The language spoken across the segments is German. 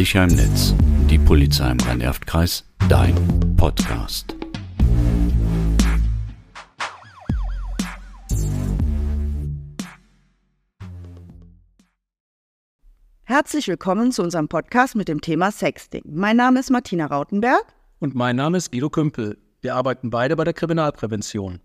Sicher im Netz. Die Polizei im Rhein-Erft-Kreis. Dein Podcast. Herzlich willkommen zu unserem Podcast mit dem Thema Sexting. Mein Name ist Martina Rautenberg. Und mein Name ist Guido Kümpel. Wir arbeiten beide bei der Kriminalprävention.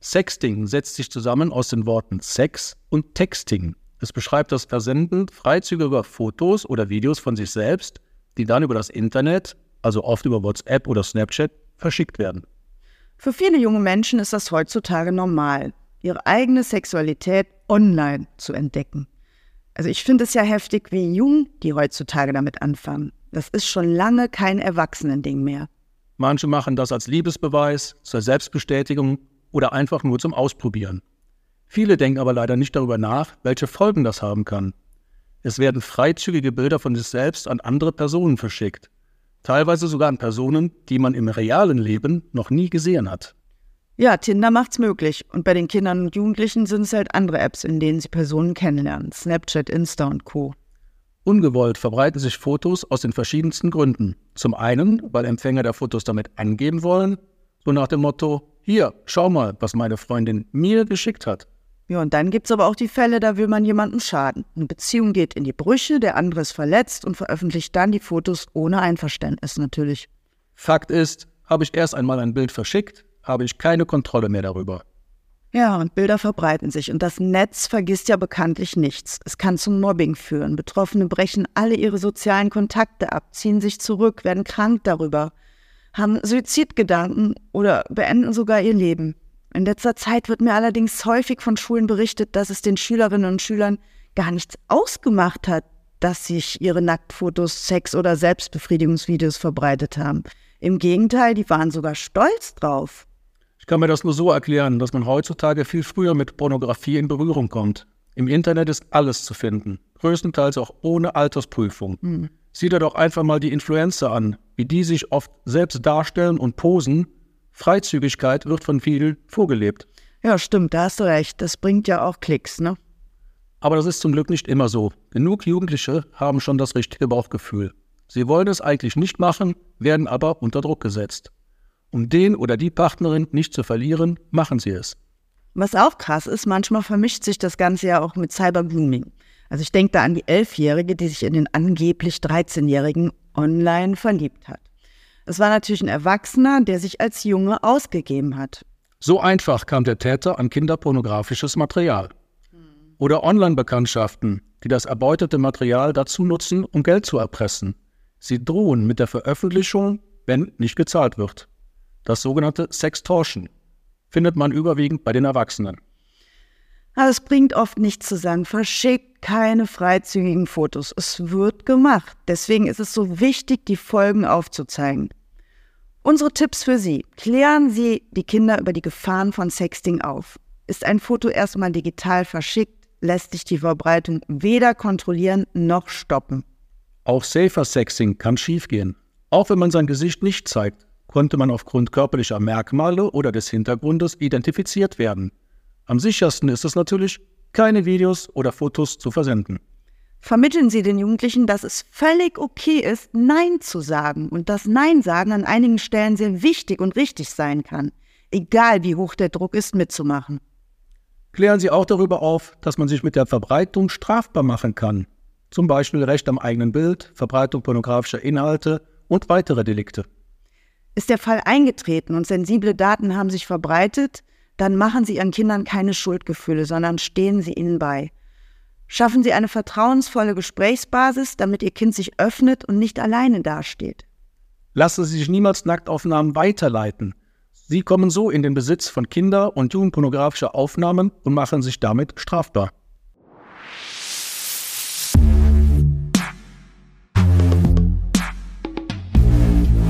Sexting setzt sich zusammen aus den Worten Sex und Texting. Es beschreibt das Versenden freizügiger Fotos oder Videos von sich selbst, die dann über das Internet, also oft über WhatsApp oder Snapchat, verschickt werden. Für viele junge Menschen ist das heutzutage normal, ihre eigene Sexualität online zu entdecken. Also ich finde es ja heftig, wie jung die heutzutage damit anfangen. Das ist schon lange kein Erwachsenending mehr. Manche machen das als Liebesbeweis, zur Selbstbestätigung oder einfach nur zum Ausprobieren. Viele denken aber leider nicht darüber nach, welche Folgen das haben kann. Es werden freizügige Bilder von sich selbst an andere Personen verschickt, teilweise sogar an Personen, die man im realen Leben noch nie gesehen hat. Ja, Tinder macht's möglich. Und bei den Kindern und Jugendlichen sind es halt andere Apps, in denen sie Personen kennenlernen. Snapchat, Insta und Co. Ungewollt verbreiten sich Fotos aus den verschiedensten Gründen. Zum einen, weil Empfänger der Fotos damit angeben wollen, so nach dem Motto, hier, schau mal, was meine Freundin mir geschickt hat. Ja, und dann gibt es aber auch die Fälle, da will man jemandem schaden. Eine Beziehung geht in die Brüche, der andere ist verletzt und veröffentlicht dann die Fotos ohne Einverständnis natürlich. Fakt ist, habe ich erst einmal ein Bild verschickt, habe ich keine Kontrolle mehr darüber. Ja, und Bilder verbreiten sich. Und das Netz vergisst ja bekanntlich nichts. Es kann zum Mobbing führen. Betroffene brechen alle ihre sozialen Kontakte ab, ziehen sich zurück, werden krank darüber, haben Suizidgedanken oder beenden sogar ihr Leben. In letzter Zeit wird mir allerdings häufig von Schulen berichtet, dass es den Schülerinnen und Schülern gar nichts ausgemacht hat, dass sich ihre Nacktfotos, Sex- oder Selbstbefriedigungsvideos verbreitet haben. Im Gegenteil, die waren sogar stolz drauf. Ich kann mir das nur so erklären, dass man heutzutage viel früher mit Pornografie in Berührung kommt. Im Internet ist alles zu finden, größtenteils auch ohne Altersprüfung. Hm. Sieh dir doch einfach mal die Influencer an, wie die sich oft selbst darstellen und posen, Freizügigkeit wird von vielen vorgelebt. Ja, stimmt, da hast du recht. Das bringt ja auch Klicks, ne? Aber das ist zum Glück nicht immer so. Genug Jugendliche haben schon das richtige Bauchgefühl. Sie wollen es eigentlich nicht machen, werden aber unter Druck gesetzt. Um den oder die Partnerin nicht zu verlieren, machen sie es. Was auch krass ist, manchmal vermischt sich das Ganze ja auch mit Cybergrooming. Also ich denke da an die Elfjährige, die sich in den angeblich 13-Jährigen online verliebt hat. Es war natürlich ein Erwachsener, der sich als Junge ausgegeben hat. So einfach kam der Täter an kinderpornografisches Material. Oder Online-Bekanntschaften, die das erbeutete Material dazu nutzen, um Geld zu erpressen. Sie drohen mit der Veröffentlichung, wenn nicht gezahlt wird. Das sogenannte Sextortion findet man überwiegend bei den Erwachsenen. Aber es bringt oft nichts zu sagen, verschickt keine freizügigen Fotos. Es wird gemacht. Deswegen ist es so wichtig, die Folgen aufzuzeigen. Unsere Tipps für Sie. Klären Sie die Kinder über die Gefahren von Sexting auf. Ist ein Foto erstmal digital verschickt, lässt sich die Verbreitung weder kontrollieren noch stoppen. Auch Safer Sexting kann schiefgehen. Auch wenn man sein Gesicht nicht zeigt, konnte man aufgrund körperlicher Merkmale oder des Hintergrundes identifiziert werden. Am sichersten ist es natürlich, keine Videos oder Fotos zu versenden. Vermitteln Sie den Jugendlichen, dass es völlig okay ist, Nein zu sagen und dass Nein sagen an einigen Stellen sehr wichtig und richtig sein kann, egal wie hoch der Druck ist, mitzumachen. Klären Sie auch darüber auf, dass man sich mit der Verbreitung strafbar machen kann, zum Beispiel Recht am eigenen Bild, Verbreitung pornografischer Inhalte und weitere Delikte. Ist der Fall eingetreten und sensible Daten haben sich verbreitet, dann machen Sie Ihren Kindern keine Schuldgefühle, sondern stehen Sie ihnen bei. Schaffen Sie eine vertrauensvolle Gesprächsbasis, damit Ihr Kind sich öffnet und nicht alleine dasteht. Lassen Sie sich niemals Nacktaufnahmen weiterleiten. Sie kommen so in den Besitz von Kinder- und Jugendpornografischer Aufnahmen und machen sich damit strafbar.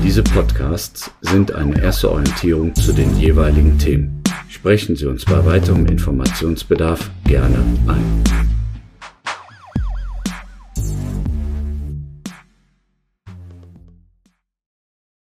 Diese Podcasts sind eine erste Orientierung zu den jeweiligen Themen. Sprechen Sie uns bei weiterem Informationsbedarf gerne ein.